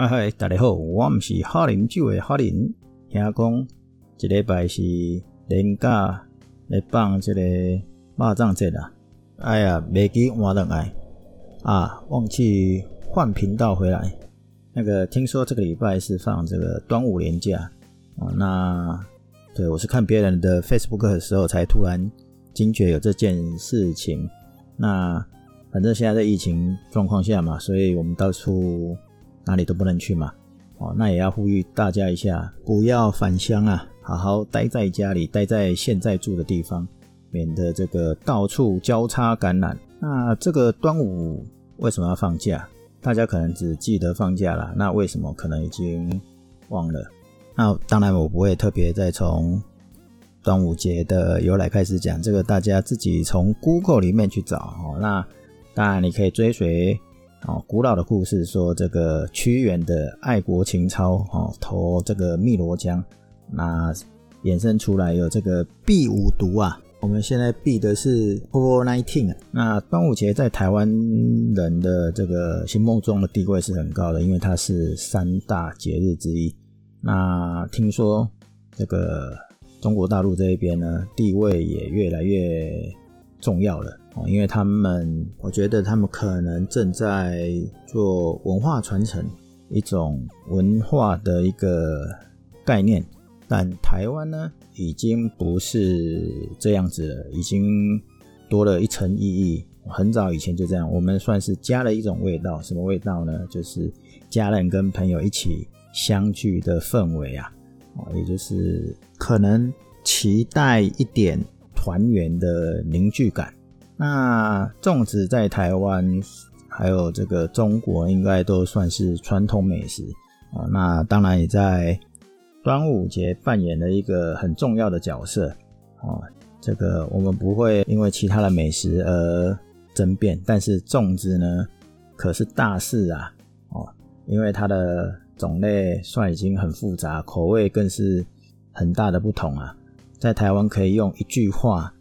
嗨嗨，大家好，我毋是哈林酒的哈林，听讲一礼拜是连假来放这个肉粽节啦。哎呀，没记换转来啊，忘记换频道回来。那个听说这个礼拜是放这个端午连假啊，那对我是看别人的 Facebook 的时候才突然惊觉有这件事情。那反正现在在疫情状况下嘛，所以我们到处。哪里都不能去嘛，哦，那也要呼吁大家一下，不要返乡啊，好好待在家里，待在现在住的地方，免得这个到处交叉感染。那这个端午为什么要放假？大家可能只记得放假啦，那为什么可能已经忘了？那当然我不会特别再从端午节的由来开始讲，这个大家自己从 Google 里面去找哦。那当然你可以追随。哦，古老的故事说，这个屈原的爱国情操，哦，投这个汨罗江，那衍生出来有这个避五毒啊。我们现在避的是 COVID-19 啊。那端午节在台湾人的这个心目中的地位是很高的，因为它是三大节日之一。那听说这个中国大陆这一边呢，地位也越来越重要了。哦，因为他们，我觉得他们可能正在做文化传承，一种文化的一个概念。但台湾呢，已经不是这样子了，已经多了一层意义。很早以前就这样，我们算是加了一种味道，什么味道呢？就是家人跟朋友一起相聚的氛围啊，哦，也就是可能期待一点团圆的凝聚感。那粽子在台湾还有这个中国应该都算是传统美食啊。那当然也在端午节扮演了一个很重要的角色啊。这个我们不会因为其他的美食而争辩，但是粽子呢可是大事啊哦，因为它的种类算已经很复杂，口味更是很大的不同啊。在台湾可以用一句话。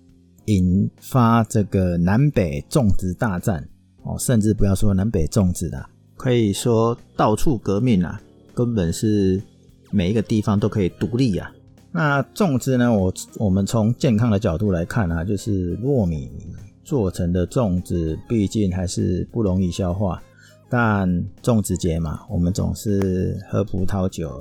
引发这个南北种植大战哦，甚至不要说南北种植啦，可以说到处革命啊，根本是每一个地方都可以独立啊。那粽子呢，我我们从健康的角度来看啊，就是糯米做成的粽子，毕竟还是不容易消化。但粽子节嘛，我们总是喝葡萄酒。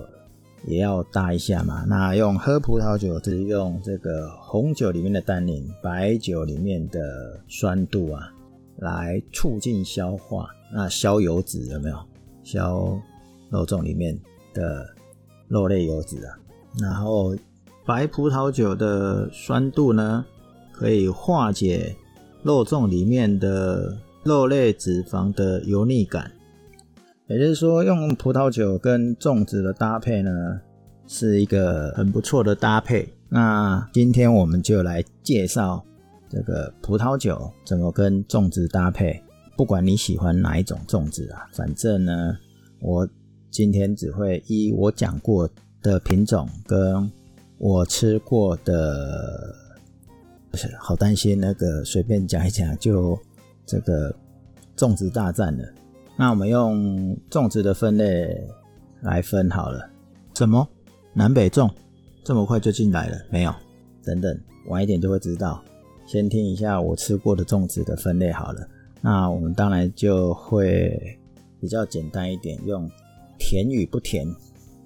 也要搭一下嘛。那用喝葡萄酒，是用这个红酒里面的单宁，白酒里面的酸度啊，来促进消化。那消油脂有没有？消肉粽里面的肉类油脂啊。然后白葡萄酒的酸度呢，可以化解肉粽里面的肉类脂肪的油腻感。也就是说，用葡萄酒跟粽子的搭配呢，是一个很不错的搭配。那今天我们就来介绍这个葡萄酒怎么跟粽子搭配。不管你喜欢哪一种粽子啊，反正呢，我今天只会依我讲过的品种跟我吃过的，不是好担心那个随便讲一讲就这个粽子大战了。那我们用粽子的分类来分好了。什么？南北粽？这么快就进来了？没有，等等，晚一点就会知道。先听一下我吃过的粽子的分类好了。那我们当然就会比较简单一点，用甜与不甜。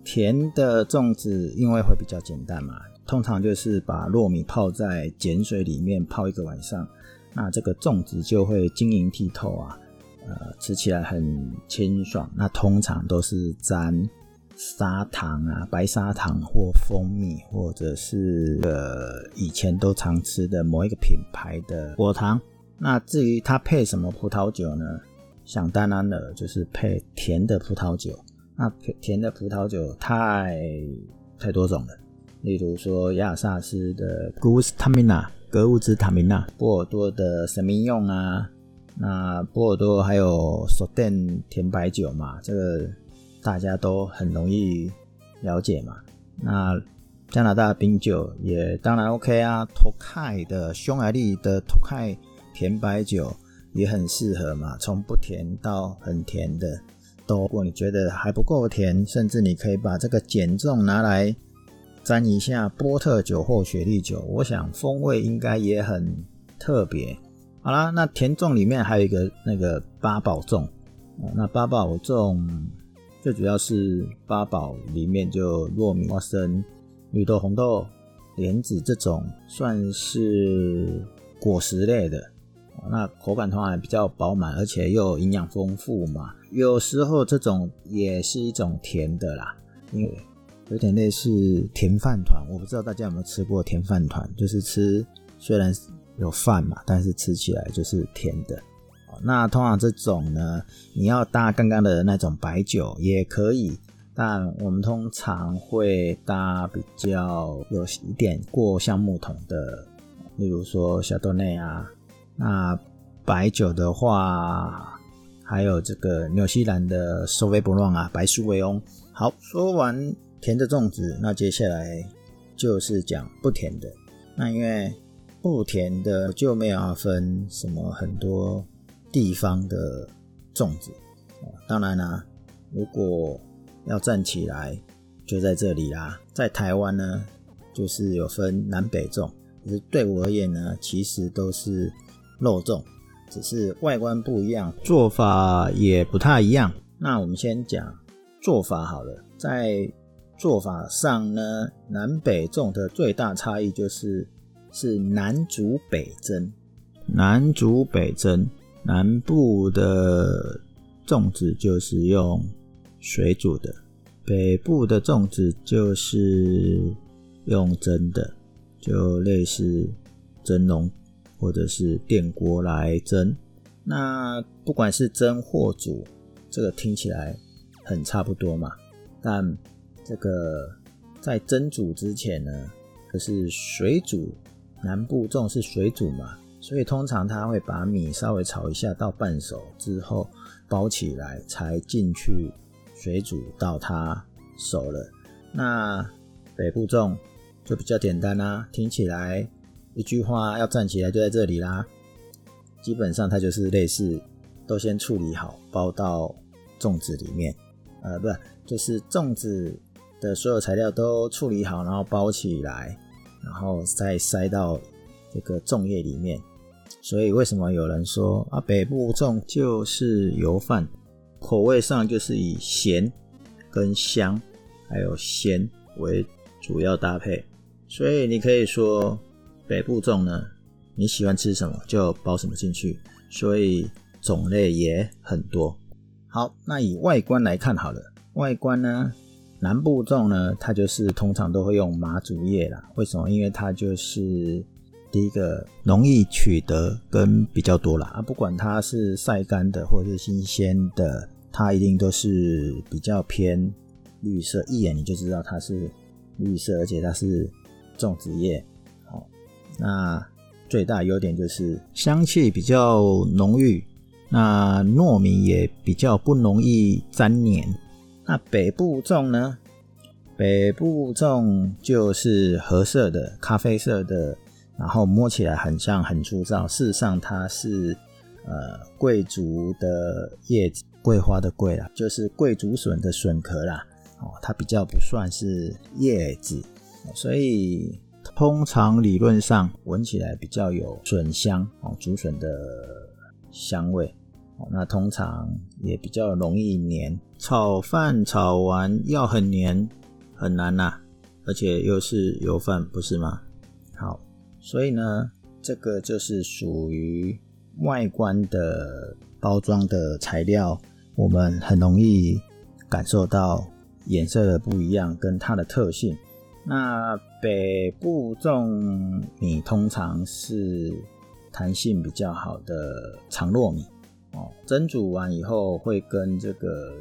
甜的粽子因为会比较简单嘛，通常就是把糯米泡在碱水里面泡一个晚上，那这个粽子就会晶莹剔透啊。呃，吃起来很清爽。那通常都是沾砂糖啊，白砂糖或蜂蜜，或者是呃以前都常吃的某一个品牌的果糖。那至于它配什么葡萄酒呢？想当然了，就是配甜的葡萄酒。那甜的葡萄酒太太多种了，例如说亚萨斯的 Gewürztraminer 格物兹塔米娜，波尔多的圣米用啊。那波尔多还有索甸甜白酒嘛，这个大家都很容易了解嘛。那加拿大冰酒也当然 OK 啊，托凯的匈牙利的托凯甜白酒也很适合嘛，从不甜到很甜的都。如果你觉得还不够甜，甚至你可以把这个碱重拿来沾一下波特酒或雪莉酒，我想风味应该也很特别。好啦，那甜粽里面还有一个那个八宝粽，那八宝粽最主要是八宝里面就糯米、花生、绿豆、红豆、莲子这种算是果实类的。那口感通常比较饱满，而且又营养丰富嘛。有时候这种也是一种甜的啦，因为有点类似甜饭团。我不知道大家有没有吃过甜饭团，就是吃虽然有饭嘛，但是吃起来就是甜的。那通常这种呢，你要搭刚刚的那种白酒也可以，但我们通常会搭比较有一点过橡木桶的，例如说小多内啊。那白酒的话，还有这个纽西兰的 Sauv Blanc 啊，白苏维翁。好，说完甜的粽子，那接下来就是讲不甜的。那因为不甜的就没有分什么很多地方的粽子。当然啦、如果要站起来，就在这里啦。在台湾呢，就是有分南北粽。可是对我而言呢，其实都是。肉粽，只是外观不一样，做法也不太一样。那我们先讲做法好了。在做法上呢，南北粽的最大差异就是是南煮北蒸。南煮北蒸，南部的粽子就是用水煮的，北部的粽子就是用蒸的，就类似蒸笼。或者是电锅来蒸，那不管是蒸或煮，这个听起来很差不多嘛。但这个在蒸煮之前呢，可是水煮，南部粽是水煮嘛，所以通常他会把米稍微炒一下到半熟之后包起来，才进去水煮到它熟了。那北部粽就比较简单啦，听起来。一句话要站起来就在这里啦，基本上它就是类似都先处理好，包到粽子里面，呃，不，就是粽子的所有材料都处理好，然后包起来，然后再塞到这个粽叶里面。所以为什么有人说啊，北部粽就是油饭，口味上就是以咸跟香还有鲜为主要搭配，所以你可以说。北部粽呢，你喜欢吃什么就包什么进去，所以种类也很多。好，那以外观来看好了，外观呢，南部粽呢，它就是通常都会用麻竹叶啦。为什么？因为它就是第一个容易取得跟比较多啦啊，不管它是晒干的或者是新鲜的，它一定都是比较偏绿色，一眼你就知道它是绿色，而且它是粽子叶。那最大优点就是香气比较浓郁，那糯米也比较不容易粘黏。那北部粽呢？北部粽就是褐色的、咖啡色的，然后摸起来很像很粗糙，事实上它是呃桂竹的叶子，桂花的桂啦，就是桂竹笋的笋壳啦。哦，它比较不算是叶子，所以。通常理论上闻起来比较有笋香哦，竹笋的香味。那通常也比较容易黏，炒饭炒完要很黏很难呐，而且又是油饭，不是吗？好，所以呢，这个就是属于外观的包装的材料，我们很容易感受到颜色的不一样跟它的特性。那北部种米通常是弹性比较好的长糯米哦，蒸煮完以后会跟这个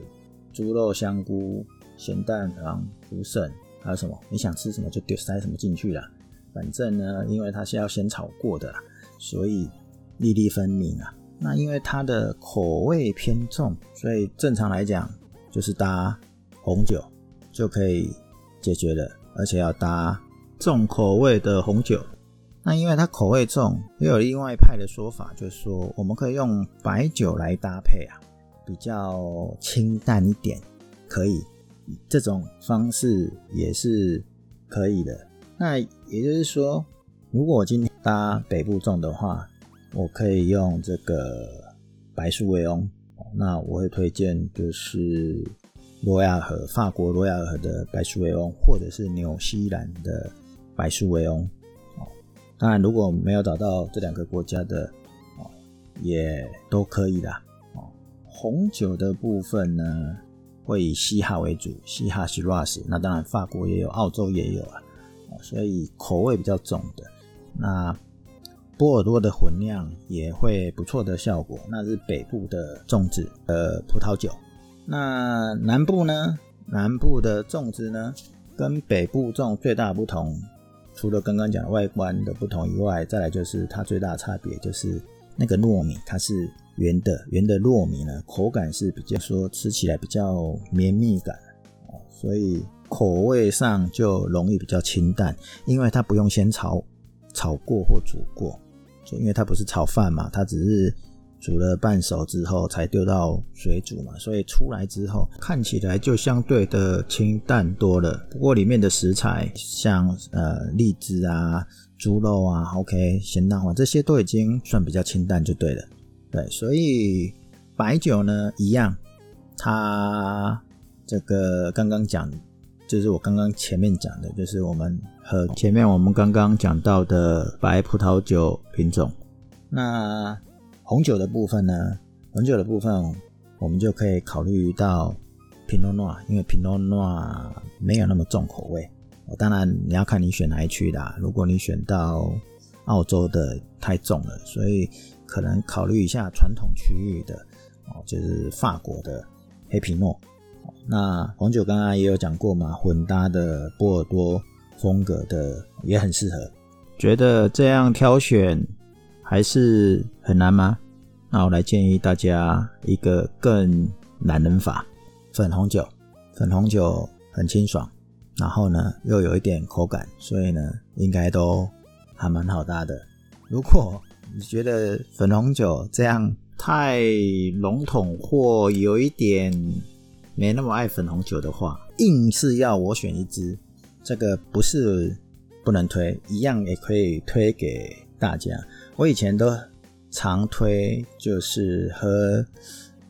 猪肉、香菇、咸蛋黄、竹笋，还有什么你想吃什么就丢塞什么进去啦。反正呢，因为它是要先炒过的啦，所以粒粒分明啊。那因为它的口味偏重，所以正常来讲就是搭红酒就可以解决了。而且要搭重口味的红酒，那因为它口味重，也有另外一派的说法，就是说我们可以用白酒来搭配啊。比较清淡一点，可以，这种方式也是可以的。那也就是说，如果我今天搭北部粽的话，我可以用这个白苏维翁。那我会推荐就是罗亚尔河，法国罗亚尔河的白苏维翁，或者是纽西兰的白苏维翁。当然如果没有找到这两个国家的，哦，也都可以的。哦，红酒的部分呢，会以西哈为主，西哈是 Shiraz，那当然法国也有，澳洲也有啊，所以口味比较重的那。波尔多的混酿也会不错的效果，那是北部的种植呃葡萄酒。那南部呢？南部的种植呢，跟北部种最大不同，除了刚刚讲的外观的不同以外，再来就是它最大的差别就是那个糯米，它是圆的，圆的糯米呢，口感是比较说吃起来比较绵密感，所以口味上就容易比较清淡，因为它不用先炒炒过或煮过。就因为它不是炒饭嘛，它只是煮了半熟之后才丢到水煮嘛，所以出来之后看起来就相对的清淡多了。不过里面的食材像呃荔枝啊、猪肉啊、OK 咸蛋黄这些都已经算比较清淡就对了。对，所以白酒呢一样，它这个刚刚讲就是我刚刚前面讲的，就是我们。和前面我们刚刚讲到的白葡萄酒品种，那红酒的部分呢？红酒的部分，我们就可以考虑到皮诺诺，因为皮诺诺没有那么重口味。当然你要看你选哪一区的，如果你选到澳洲的太重了，所以可能考虑一下传统区域的哦，就是法国的黑皮诺。那红酒刚刚也有讲过嘛，混搭的波尔多。风格的也很适合，觉得这样挑选还是很难吗？那我来建议大家一个更懒人法：粉红酒。粉红酒很清爽，然后呢又有一点口感，所以呢应该都还蛮好搭的。如果你觉得粉红酒这样太笼统或有一点没那么爱粉红酒的话，硬是要我选一支。这个不是不能推，一样也可以推给大家。我以前都常推，就是和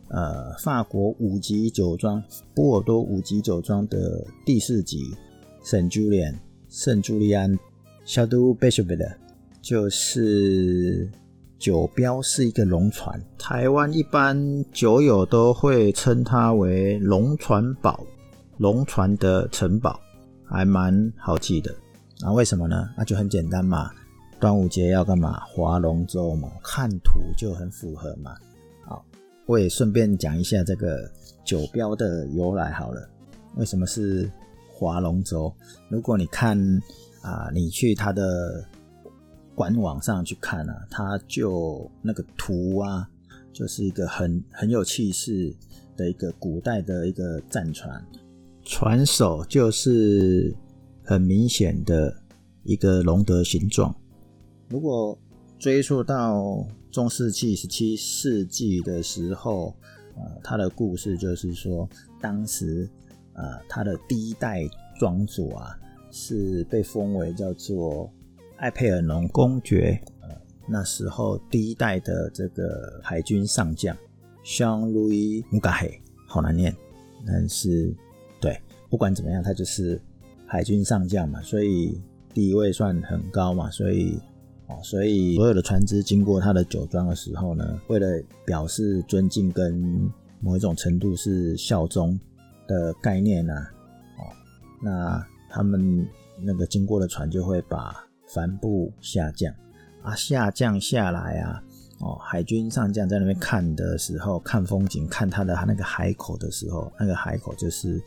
呃法国五级酒庄波尔多五级酒庄的第四级圣朱利安圣朱利安 Château Bachevelle 就是酒标是一个龙船，台湾一般酒友都会称它为龙船堡，龙船的城堡。还蛮好记的，那、啊、为什么呢？那、就很简单嘛，端午节要干嘛？划龙舟嘛，看图就很符合嘛。好，我也顺便讲一下这个酒标的由来好了。为什么是划龙舟？如果你看啊，你去它的官网上去看啊，它就那个图啊，就是一个很很有气势的一个古代的一个战船。船首就是很明显的一个龙的形状。如果追溯到中世纪十七世纪的时候，呃，他的故事就是说，当时呃，他的第一代庄主啊，是被封为叫做艾佩尔农公爵。呃，那时候第一代的这个海军上将，香路易穆嘎黑，好难念，但是。对，不管怎么样，他就是海军上将嘛，所以地位算很高嘛，所以哦，所以所有的船只经过他的酒庄的时候呢，为了表示尊敬跟某一种程度是效忠的概念呢，哦，那他们那个经过的船就会把帆布下降啊，下降下来啊，哦，海军上将在那边看的时候，看风景，看他的那个海口的时候，那个海口就是。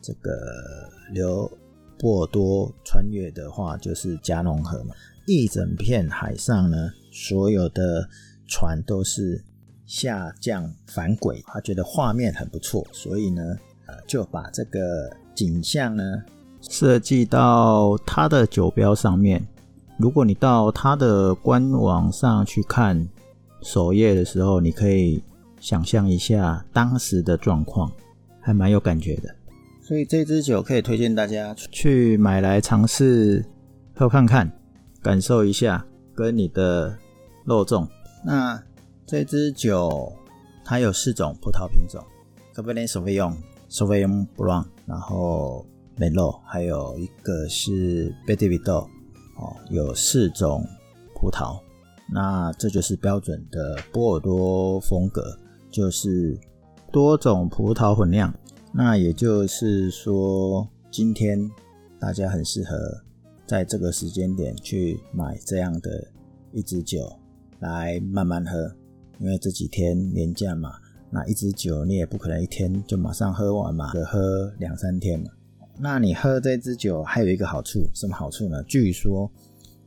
这个流波尔多穿越的话，就是加农河嘛。一整片海上呢，所有的船都是下降反轨。他觉得画面很不错，所以呢，呃，就把这个景象呢设计到他的酒标上面。如果你到他的官网上去看首页的时候，你可以想象一下当时的状况，还蛮有感觉的。所以这支酒可以推荐大家去买来尝试喝看看，感受一下跟你的肉粽。那这支酒它有四种葡萄品种：Cabernet s a u v i g n、s a u v i g n b l a n c 然后 m e l o 还有一个是 b e t i v i d o 哦，有四种葡萄。那这就是标准的波尔多风格，就是多种葡萄混酿。那也就是说，今天大家很适合在这个时间点去买这样的一支酒来慢慢喝，因为这几天年假嘛，那一支酒你也不可能一天就马上喝完嘛，得喝两三天嘛。那你喝这支酒还有一个好处，什么好处呢？据说。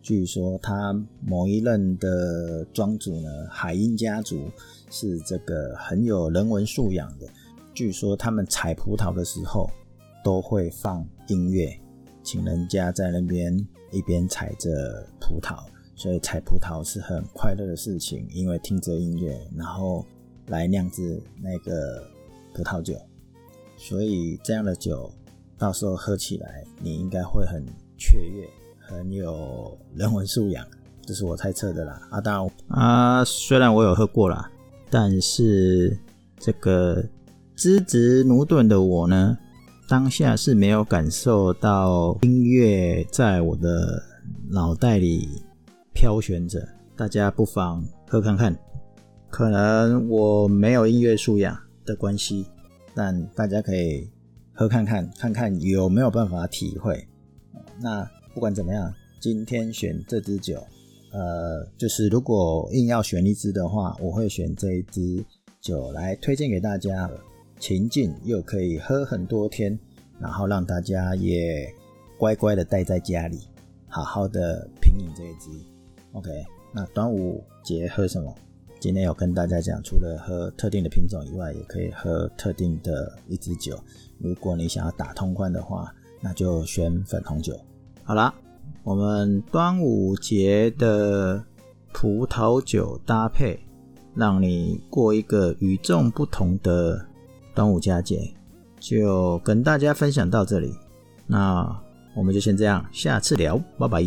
据说他某一任的庄主呢，海因家族是这个很有人文素养的。据说他们采葡萄的时候都会放音乐，请人家在那边一边采着葡萄，所以采葡萄是很快乐的事情，因为听着音乐，然后来酿制那个葡萄酒。所以这样的酒到时候喝起来，你应该会很雀跃。很有人文素养，这是我猜测的啦。啊，当然啊，虽然我有喝过啦，但是这个资质駑钝的我呢，当下是没有感受到音乐在我的脑袋里飘旋着。大家不妨喝看看，可能我没有音乐素养的关系，但大家可以喝看看，看看有没有办法体会。那。不管怎么样，今天选这支酒，呃，就是如果硬要选一支的话，我会选这一支酒来推荐给大家。情境又可以喝很多天，然后让大家也乖乖的待在家里，好好的品饮这一支。OK，那端午节喝什么？今天有跟大家讲，除了喝特定的品种以外，也可以喝特定的一支酒。如果你想要打通关的话，那就选粉红酒。好啦，我们端午节的葡萄酒搭配，让你过一个与众不同的端午佳节，就跟大家分享到这里。那我们就先这样，下次聊，拜拜。